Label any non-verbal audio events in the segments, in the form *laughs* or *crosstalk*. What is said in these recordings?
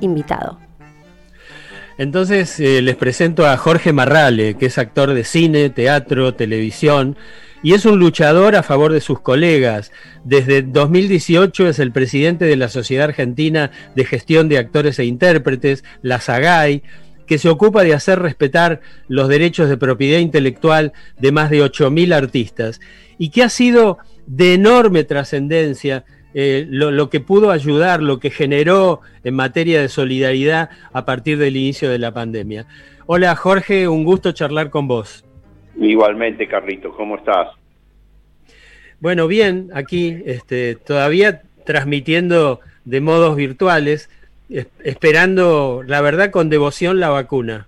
invitado. Entonces eh, les presento a Jorge Marrale, que es actor de cine, teatro, televisión y es un luchador a favor de sus colegas. Desde 2018 es el presidente de la Sociedad Argentina de Gestión de Actores e Intérpretes, la SAGAI, que se ocupa de hacer respetar los derechos de propiedad intelectual de más de 8.000 artistas y que ha sido de enorme trascendencia eh, lo, que pudo ayudar, lo que generó en materia de solidaridad a partir del inicio de la pandemia. Hola Jorge, un gusto charlar con vos. Igualmente, Carlitos, ¿cómo estás? Bueno, bien, aquí este, todavía transmitiendo de modos virtuales, esperando, la verdad, con devoción la vacuna.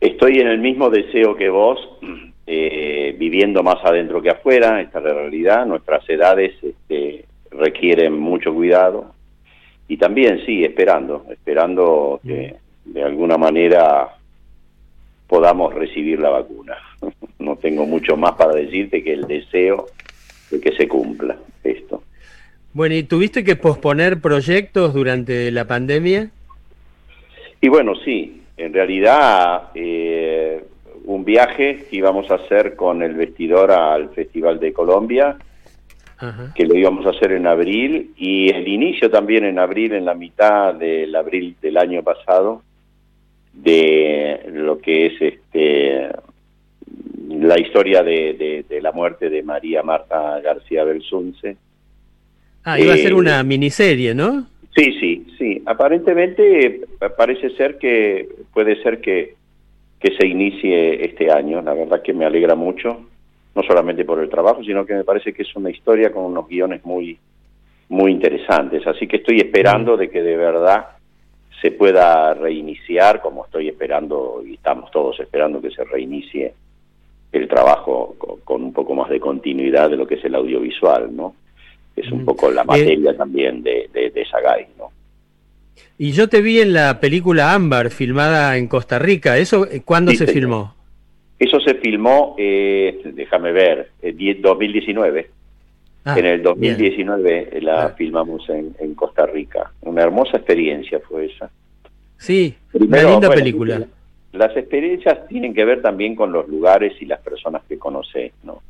Estoy en el mismo deseo que vos, eh, viviendo más adentro que afuera, esta es la realidad, nuestras edades este, requieren mucho cuidado y también sí, esperando, esperando que de alguna manera podamos recibir la vacuna. *laughs* No tengo mucho más para decirte que el deseo de que se cumpla esto. Bueno, ¿y tuviste que posponer proyectos durante la pandemia? Y bueno, sí, en realidad eh, un viaje que íbamos a hacer con el vestidor al Festival de Colombia, que lo íbamos a hacer en abril, y el inicio también en abril, en la mitad del abril del año pasado, de lo que es este la historia de, la muerte de María Marta García Belsunce. Ah, iba a ser una eh, miniserie, ¿no? Sí, sí, sí. Aparentemente parece ser que puede ser que que se inicie este año. La verdad que me alegra mucho, no solamente por el trabajo, sino que me parece que es una historia con unos guiones muy, muy interesantes. Así que estoy esperando de que de verdad se pueda reiniciar, como estoy esperando y estamos todos esperando que se reinicie el trabajo con, un poco más de continuidad de lo que es el audiovisual, ¿no? Es un poco la materia también de, de, de Sagay, ¿no? Y yo te vi en la película Ámbar, filmada en Costa Rica. ¿Eso eh, cuándo se filmó? Eso se filmó, eh, déjame ver, en 2019. Ah, en el 2019 eh, la filmamos en, Costa Rica. Una hermosa experiencia fue esa. Sí, una linda película. Las experiencias tienen que ver también con los lugares y las personas que conoces, ¿no?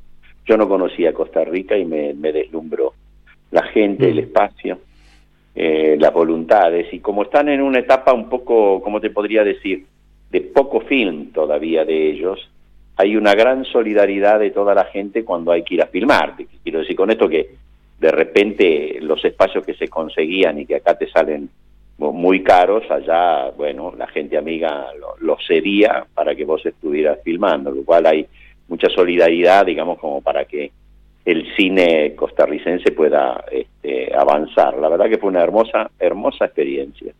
Yo no conocía Costa Rica y me, deslumbró la gente, el mm. espacio eh, las voluntades y como están en una etapa un poco, ¿cómo te podría decir?, de poco film todavía de ellos, hay una gran solidaridad de toda la gente cuando hay que ir a filmar. Quiero decir con esto que de repente los espacios que se conseguían y que acá te salen muy caros, allá, bueno, la gente amiga lo, cedía para que vos estuvieras filmando, lo cual hay mucha solidaridad, digamos, como para que el cine costarricense pueda este, avanzar. La verdad que fue una hermosa, hermosa experiencia.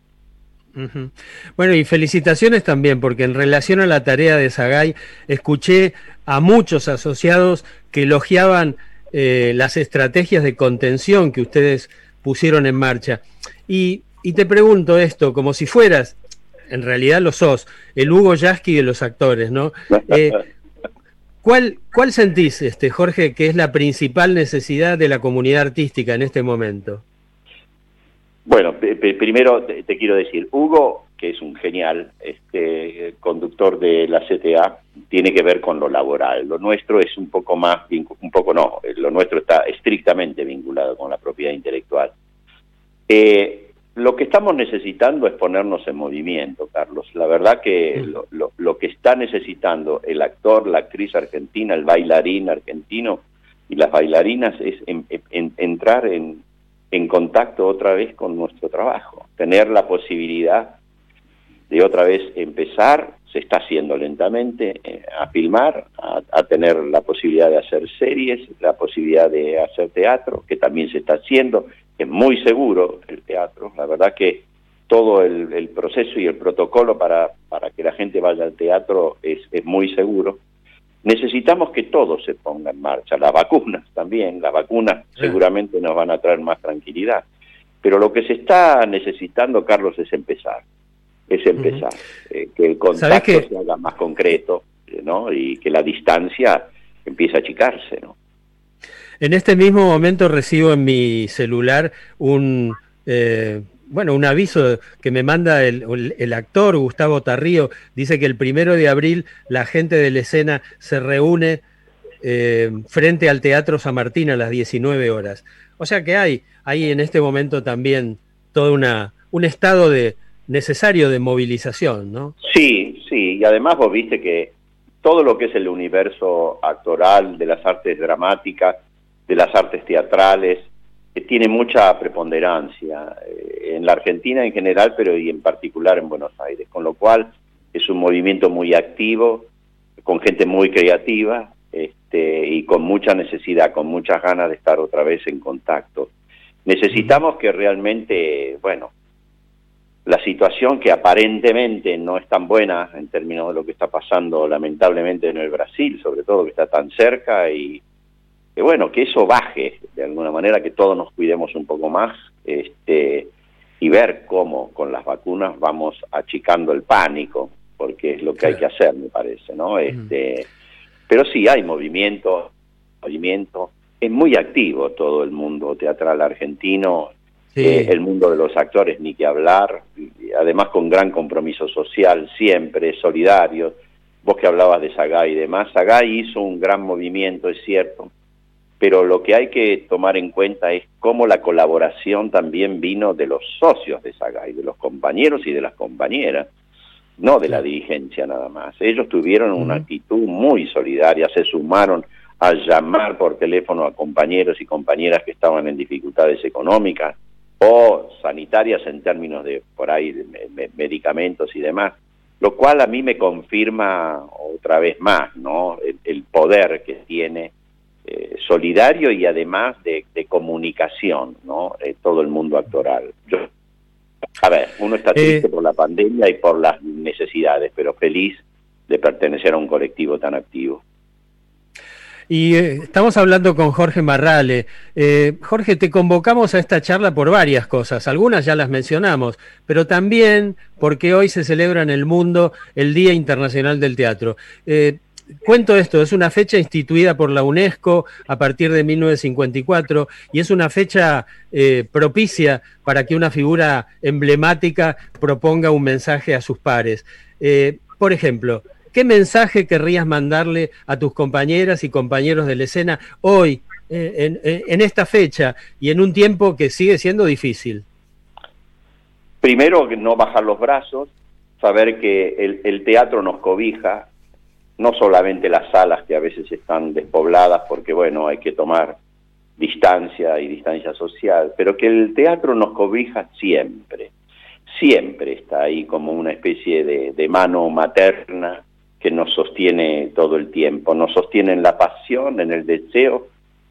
Bueno, y felicitaciones también, porque en relación a la tarea de Sagay, escuché a muchos asociados que elogiaban eh, las estrategias de contención que ustedes pusieron en marcha. Y, te pregunto esto, como si fueras, en realidad lo sos, el Hugo Yasky de los actores, ¿no? *laughs* Eh, ¿Cuál, ¿Cuál sentís, este, Jorge, que es la principal necesidad de la comunidad artística en este momento? Bueno, primero te, quiero decir, Hugo, que es un genial este, conductor de la CTA, tiene que ver con lo laboral. Lo nuestro es un poco más, un poco no, lo nuestro está estrictamente vinculado con la propiedad intelectual. Eh, lo que estamos necesitando es ponernos en movimiento, Carlos. La verdad que lo, que está necesitando el actor, la actriz argentina, el bailarín argentino y las bailarinas es entrar en, contacto otra vez con nuestro trabajo, tener la posibilidad de otra vez empezar, se está haciendo lentamente, eh, a filmar, a, tener la posibilidad de hacer series, la posibilidad de hacer teatro, que también se está haciendo, es muy seguro el teatro, la verdad que todo el, proceso y el protocolo para, para que la gente vaya al teatro es, es muy seguro. Necesitamos que todo se ponga en marcha, las vacunas también, las vacunas seguramente nos van a traer más tranquilidad, pero lo que se está necesitando, Carlos, es empezar, es empezar, eh, que el contacto se haga más concreto, ¿no? Y que la distancia empiece a achicarse, ¿no? En este mismo momento recibo en mi celular un, eh, bueno, un aviso que me manda el, actor Gustavo Tarrío, dice que el primero de abril la gente de la escena se reúne eh, frente al Teatro San Martín a las 19 horas. O sea que hay, hay en este momento también todo una, un estado de necesario de movilización, ¿no? Sí, sí, y además vos viste que todo lo que es el universo actoral, de las artes dramáticas, de las artes teatrales, eh, tiene mucha preponderancia eh, en la Argentina en general, pero y en particular en Buenos Aires, con lo cual es un movimiento muy activo, con gente muy creativa este, y con mucha necesidad, con muchas ganas de estar otra vez en contacto. Necesitamos que realmente, bueno, la situación que aparentemente no es tan buena en términos de lo que está pasando lamentablemente en el Brasil, sobre todo que está tan cerca y que bueno, que eso baje de alguna manera, que todos nos cuidemos un poco más este, y ver cómo con las vacunas vamos achicando el pánico, porque es lo que hay que hacer, me parece, ¿no? Este, Pero sí hay movimiento, movimiento, es muy activo todo el mundo teatral argentino, eh, el mundo de los actores, ni que hablar, además con gran compromiso social, siempre solidario. Vos que hablabas de Sagay y demás, Sagay hizo un gran movimiento, es cierto, pero lo que hay que tomar en cuenta es cómo la colaboración también vino de los socios de Sagay, de los compañeros y de las compañeras, no de la dirigencia nada más. Ellos tuvieron una actitud muy solidaria, se sumaron a llamar por teléfono a compañeros y compañeras que estaban en dificultades económicas, o sanitarias en términos de por ahí de medicamentos y demás, lo cual a mí me confirma otra vez más, ¿no? El, poder que tiene eh, solidario y además de, comunicación, ¿no? Eh, todo el mundo actoral. Yo, a ver, uno está triste eh, por la pandemia y por las necesidades, pero feliz de pertenecer a un colectivo tan activo. Y eh, estamos hablando con Jorge Marrale. Eh, Jorge, te convocamos a esta charla por varias cosas. Algunas ya las mencionamos, pero también porque hoy se celebra en el mundo el Día Internacional del Teatro. Eh, cuento esto, es una fecha instituida por la UNESCO a partir de 1954 y es una fecha propicia para que una figura emblemática proponga un mensaje a sus pares. por ejemplo, ¿Qué mensaje querrías mandarle a tus compañeras y compañeros de la escena hoy, eh, en, esta fecha y en un tiempo que sigue siendo difícil? Primero, no bajar los brazos, saber que el, teatro nos cobija, no solamente las salas que a veces están despobladas porque, bueno, hay que tomar distancia y distancia social, pero que el teatro nos cobija siempre, siempre está ahí como una especie de mano materna que nos sostiene todo el tiempo, nos sostiene en la pasión, en el deseo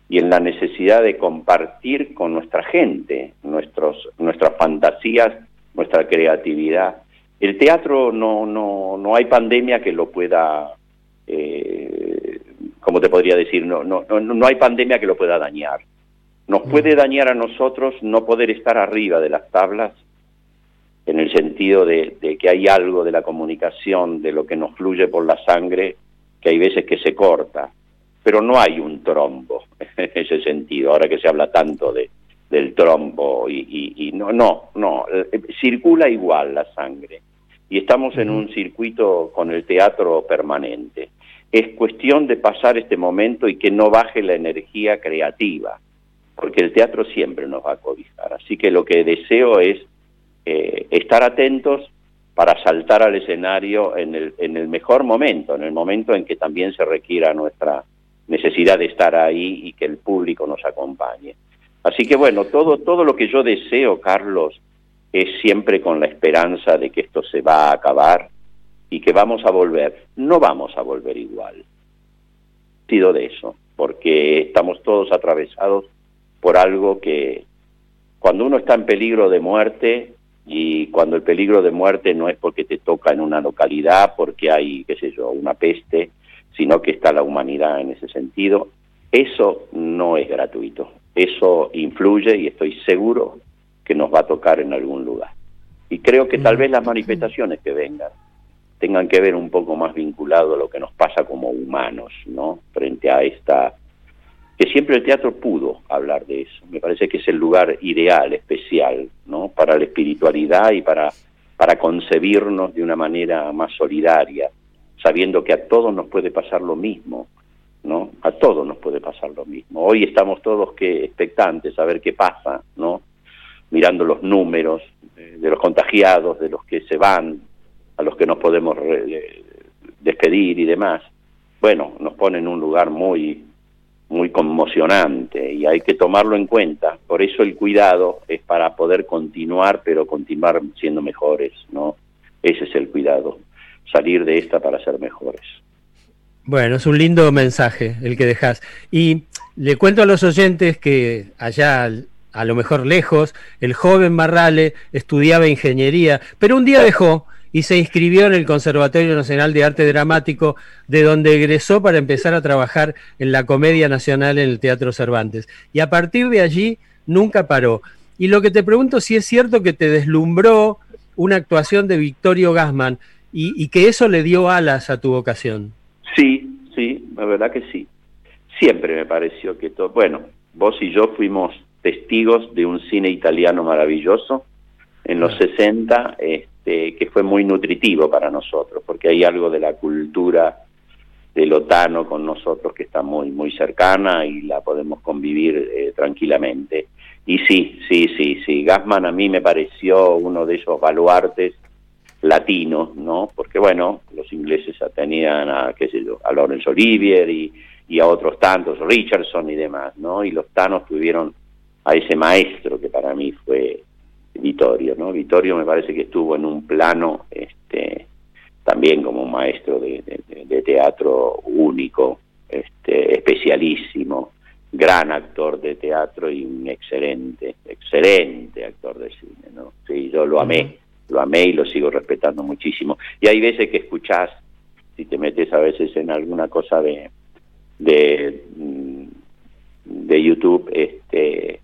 y en la necesidad de compartir con nuestra gente nuestros, nuestras fantasías, nuestra creatividad. El teatro no, no, no hay pandemia que lo pueda, eh, ¿cómo te podría decir? No, no, no, no hay pandemia que lo pueda dañar. Nos mm. puede dañar a nosotros no poder estar arriba de las tablas en el sentido de, que hay algo de la comunicación, de lo que nos fluye por la sangre, que hay veces que se corta, pero no hay un trombo *laughs* en ese sentido, ahora que se habla tanto de, del trombo y, no, no, no, eh, circula igual la sangre y estamos en un circuito con el teatro permanente. Es cuestión de pasar este momento y que no baje la energía creativa, porque el teatro siempre nos va a cobijar. Así que lo que deseo es eh, estar atentos para saltar al escenario en el, en el mejor momento, en el momento en que también se requiera nuestra necesidad de estar ahí y que el público nos acompañe. Así que bueno, todo, todo lo que yo deseo, Carlos, es siempre con la esperanza de que esto se va a acabar y que vamos a volver. No vamos a volver igual. Sido de eso, porque estamos todos atravesados por algo que cuando uno está en peligro de muerte, y cuando el peligro de muerte no es porque te toca en una localidad, porque hay, qué sé yo, una peste, sino que está la humanidad en ese sentido, eso no es gratuito. Eso influye y estoy seguro que nos va a tocar en algún lugar. Y creo que tal vez las manifestaciones que vengan tengan que ver un poco más vinculado a lo que nos pasa como humanos, ¿no? Frente a esta que siempre el teatro pudo hablar de eso. Me parece que es el lugar ideal, especial, ¿no? Para la espiritualidad y para, para concebirnos de una manera más solidaria, sabiendo que a todos nos puede pasar lo mismo, ¿no? A todos nos puede pasar lo mismo. Hoy estamos todos que expectantes a ver qué pasa, ¿no? Mirando los números eh, de los contagiados, de los que se van, a los que nos podemos despedir y demás. Bueno, nos pone en un lugar muy muy conmocionante y hay que tomarlo en cuenta. Por eso el cuidado es para poder continuar, pero continuar siendo mejores, ¿no? Ese es el cuidado, salir de esta para ser mejores. Bueno, es un lindo mensaje el que dejas. Y le cuento a los oyentes que allá, a lo mejor lejos, el joven Marrale estudiaba ingeniería, pero un día dejó y se inscribió en el Conservatorio Nacional de Arte Dramático, de donde egresó para empezar a trabajar en la Comedia Nacional en el Teatro Cervantes. Y a partir de allí nunca paró. Y lo que te pregunto si es cierto que te deslumbró una actuación de Victorio Gassman y, que eso le dio alas a tu vocación. Sí, sí, la verdad que sí. Siempre me pareció que todo, bueno, vos y yo fuimos testigos de un cine italiano maravilloso en los 60, este, que fue muy nutritivo para nosotros, porque hay algo de la cultura del otano con nosotros que está muy, muy cercana y la podemos convivir eh, tranquilamente. Y sí, sí, sí, sí, Gassman a mí me pareció uno de esos baluartes latinos, ¿no? Porque bueno, los ingleses tenían a, qué sé yo, a Laurence Olivier y, y a otros tantos, Richardson y demás, ¿no? Y los tanos tuvieron a ese maestro que para mí fue Vittorio, ¿no? Vittorio me parece que estuvo en un plano este, también como un maestro de, teatro único, este, especialísimo, gran actor de teatro y un excelente, excelente actor de cine, ¿no? Sí, yo lo amé, lo amé y lo sigo respetando muchísimo. Y hay veces que escuchás, si te metes a veces en alguna cosa de, de, mm, de YouTube, este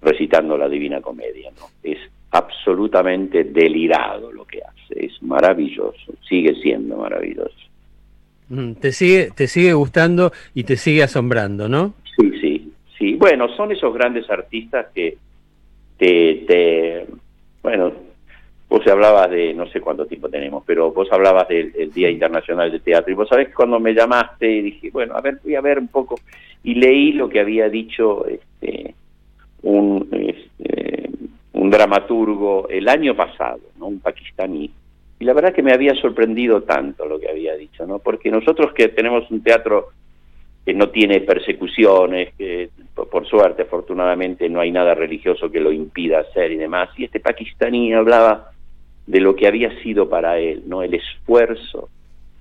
recitando la Divina Comedia, ¿no? Es absolutamente delirado lo que hace, es maravilloso, sigue siendo maravilloso. Mm, te sigue, te sigue gustando y te sigue asombrando, ¿no? Sí, sí, sí. Bueno, son esos grandes artistas que te, te bueno, vos hablabas de, no sé cuánto tiempo tenemos, pero vos hablabas del Día Internacional de Teatro y vos sabés que cuando me llamaste y dije, bueno, a ver, voy a ver un poco, y leí lo que había dicho este, un, un dramaturgo el año pasado, ¿no? un pakistaní, y la verdad que me había sorprendido tanto lo que había dicho, ¿no? porque nosotros que tenemos un teatro que no tiene persecuciones, que por suerte, afortunadamente, no hay nada religioso que lo impida hacer y demás, y este pakistaní hablaba de lo que había sido para él, ¿no? El esfuerzo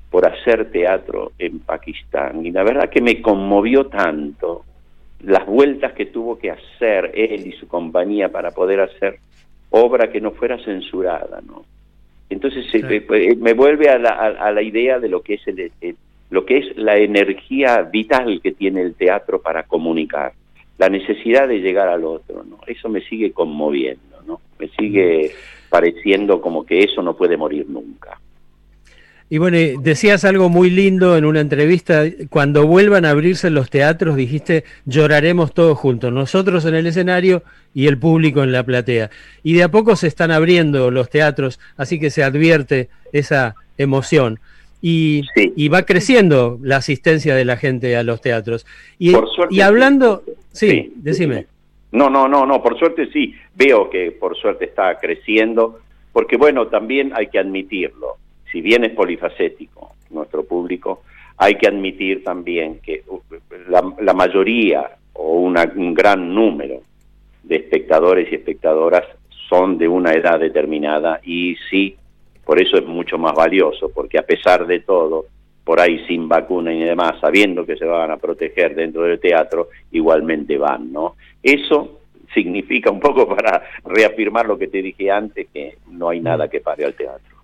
por hacer teatro en Pakistán. Y la verdad que me conmovió tanto las vueltas que tuvo que hacer él y su compañía para poder hacer obra que no fuera censurada, ¿no? Entonces eh, me, vuelve a la, a, la, idea de lo que es el, lo que es la energía vital que tiene el teatro para comunicar, la necesidad de llegar al otro, ¿no? Eso me sigue conmoviendo, ¿no? Me sigue pareciendo como que eso no puede morir nunca. Y bueno, decías algo muy lindo en una entrevista, cuando vuelvan a abrirse los teatros, dijiste, lloraremos todos juntos, nosotros en el escenario y el público en la platea. Y de a poco se están abriendo los teatros, así que se advierte esa emoción. Y, y va creciendo la asistencia de la gente a los teatros. Y, y hablando, sí, decime. No, no, no, no, por suerte sí, veo que por suerte está creciendo, porque bueno, también hay que admitirlo si bien es polifacético nuestro público, hay que admitir también que uh, la, mayoría o un gran número de espectadores y espectadoras son de una edad determinada y sí, por eso es mucho más valioso, porque a pesar de todo, por ahí sin vacuna y demás, sabiendo que se van a proteger dentro del teatro, igualmente van, ¿no? Eso significa un poco *laughs* para reafirmar lo que te dije antes, que no hay nada que pare al teatro.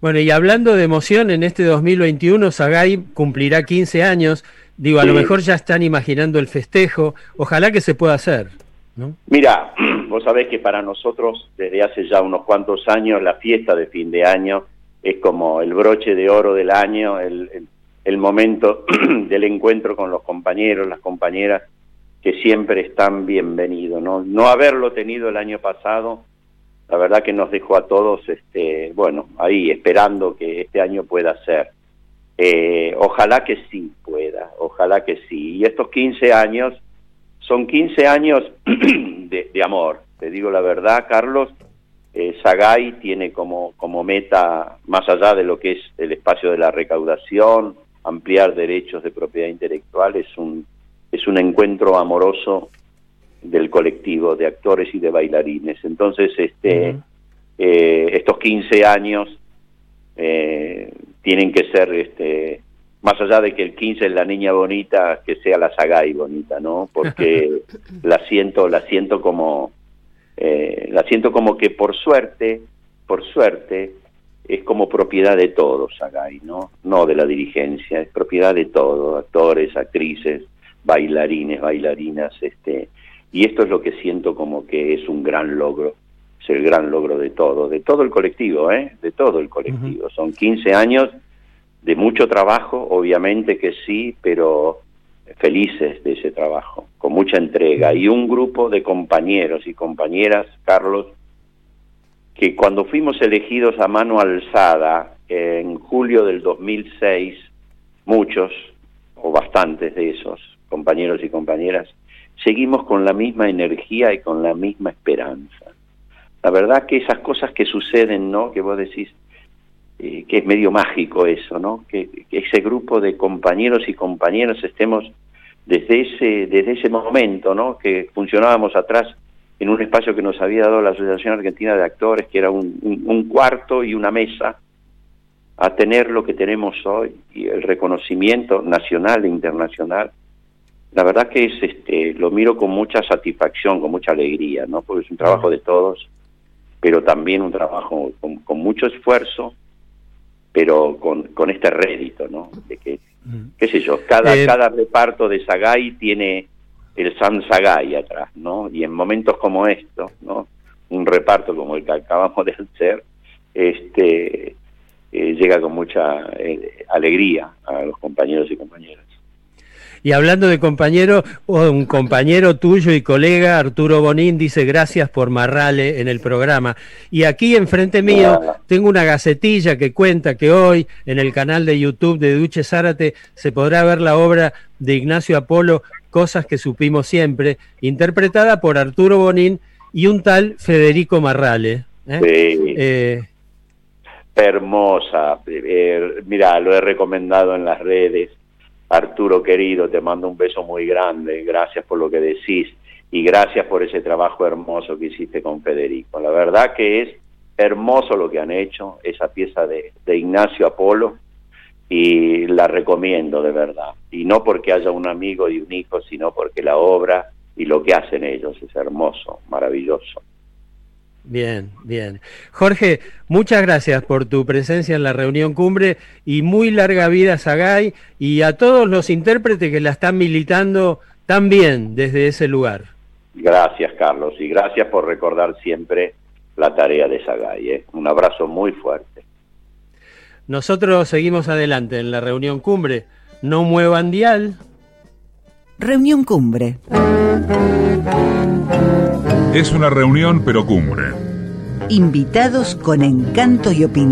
Bueno, y hablando de emoción, en este 2021 Sagay cumplirá 15 años. Digo, a lo mejor ya están imaginando el festejo. Ojalá que se pueda hacer. ¿no? Mira, *clears throat* vos sabés que para nosotros, desde hace ya unos cuantos años, la fiesta de fin de año es como el broche de oro del año, el, el momento *clears throat* del encuentro con los compañeros, las compañeras, que siempre están bienvenidos. ¿no? no haberlo tenido el año pasado, la verdad que nos dejó a todos, este, bueno, ahí esperando que este año pueda ser. Eh, ojalá que sí pueda, ojalá que sí. Y estos 15 años son 15 años *clears throat* de, amor, te digo la verdad, Carlos, eh, Sagay tiene como, como meta, más allá de lo que es el espacio de la recaudación, ampliar derechos de propiedad intelectual, es un, es un encuentro amoroso del colectivo de actores y de bailarines. Entonces, este, eh, estos 15 años eh, tienen que ser, este, más allá de que el 15 es la niña bonita, que sea la Sagay bonita, ¿no? Porque *laughs* la siento, la siento como eh, la siento como que por suerte, por suerte, es como propiedad de todos Sagay, ¿no? No de la dirigencia, es propiedad de todos, actores, actrices, bailarines, bailarinas, este, y esto es lo que siento como que es un gran logro, es el gran logro de todo, de todo el colectivo, ¿eh? De todo el colectivo. Son 15 años de mucho trabajo, obviamente que sí, pero felices de ese trabajo, con mucha entrega, y un grupo de compañeros y compañeras, Carlos, que cuando fuimos elegidos a mano alzada en julio del 2006, muchos o bastantes de esos compañeros y compañeras, seguimos con la misma energía y con la misma esperanza. La verdad que esas cosas que suceden, ¿no? Que vos decís, eh, que es medio mágico eso, ¿no? Que, ese grupo de compañeros y compañeras estemos desde ese, desde ese momento, ¿no? Que funcionábamos atrás en un espacio que nos había dado la Asociación Argentina de Actores, que era un, un, cuarto y una mesa, a tener lo que tenemos hoy y el reconocimiento nacional e internacional. La verdad que es, este, lo miro con mucha satisfacción, con mucha alegría, ¿no? Porque es un trabajo de todos, pero también un trabajo con, con mucho esfuerzo pero con, con este rédito, ¿no? De que, qué sé yo, cada, eh, cada reparto de Sagay tiene el San Sagay atrás, ¿no? Y en momentos como estos, ¿no? Un reparto como el que acabamos de hacer, este, eh, llega con mucha eh, alegría a los compañeros y compañeras. Y hablando de compañero, un compañero tuyo y colega, Arturo Bonín, dice gracias por Marrale en el programa. Y aquí enfrente mío tengo una gacetilla que cuenta que hoy en el canal de YouTube de Duche Zárate se podrá ver la obra de Ignacio Apolo, Cosas que supimos siempre, interpretada por Arturo Bonín y un tal Federico Marrale. ¿eh? Eh, Hermosa. Eh, mira, lo he recomendado en las redes Arturo querido, te mando un beso muy grande, gracias por lo que decís y gracias por ese trabajo hermoso que hiciste con Federico. La verdad que es hermoso lo que han hecho, esa pieza de, Ignacio Apolo, y la recomiendo de verdad. Y no porque haya un amigo y un hijo, sino porque la obra y lo que hacen ellos es hermoso, maravilloso. Bien, bien. Jorge, muchas gracias por tu presencia en la reunión cumbre y muy larga vida a Sagay y a todos los intérpretes que la están militando también desde ese lugar. Gracias, Carlos, y gracias por recordar siempre la tarea de Sagay. ¿eh? Un abrazo muy fuerte. Nosotros seguimos adelante en la reunión cumbre. No muevan dial. Reunión cumbre. Es una reunión pero cumbre. Invitados con encanto y opinión.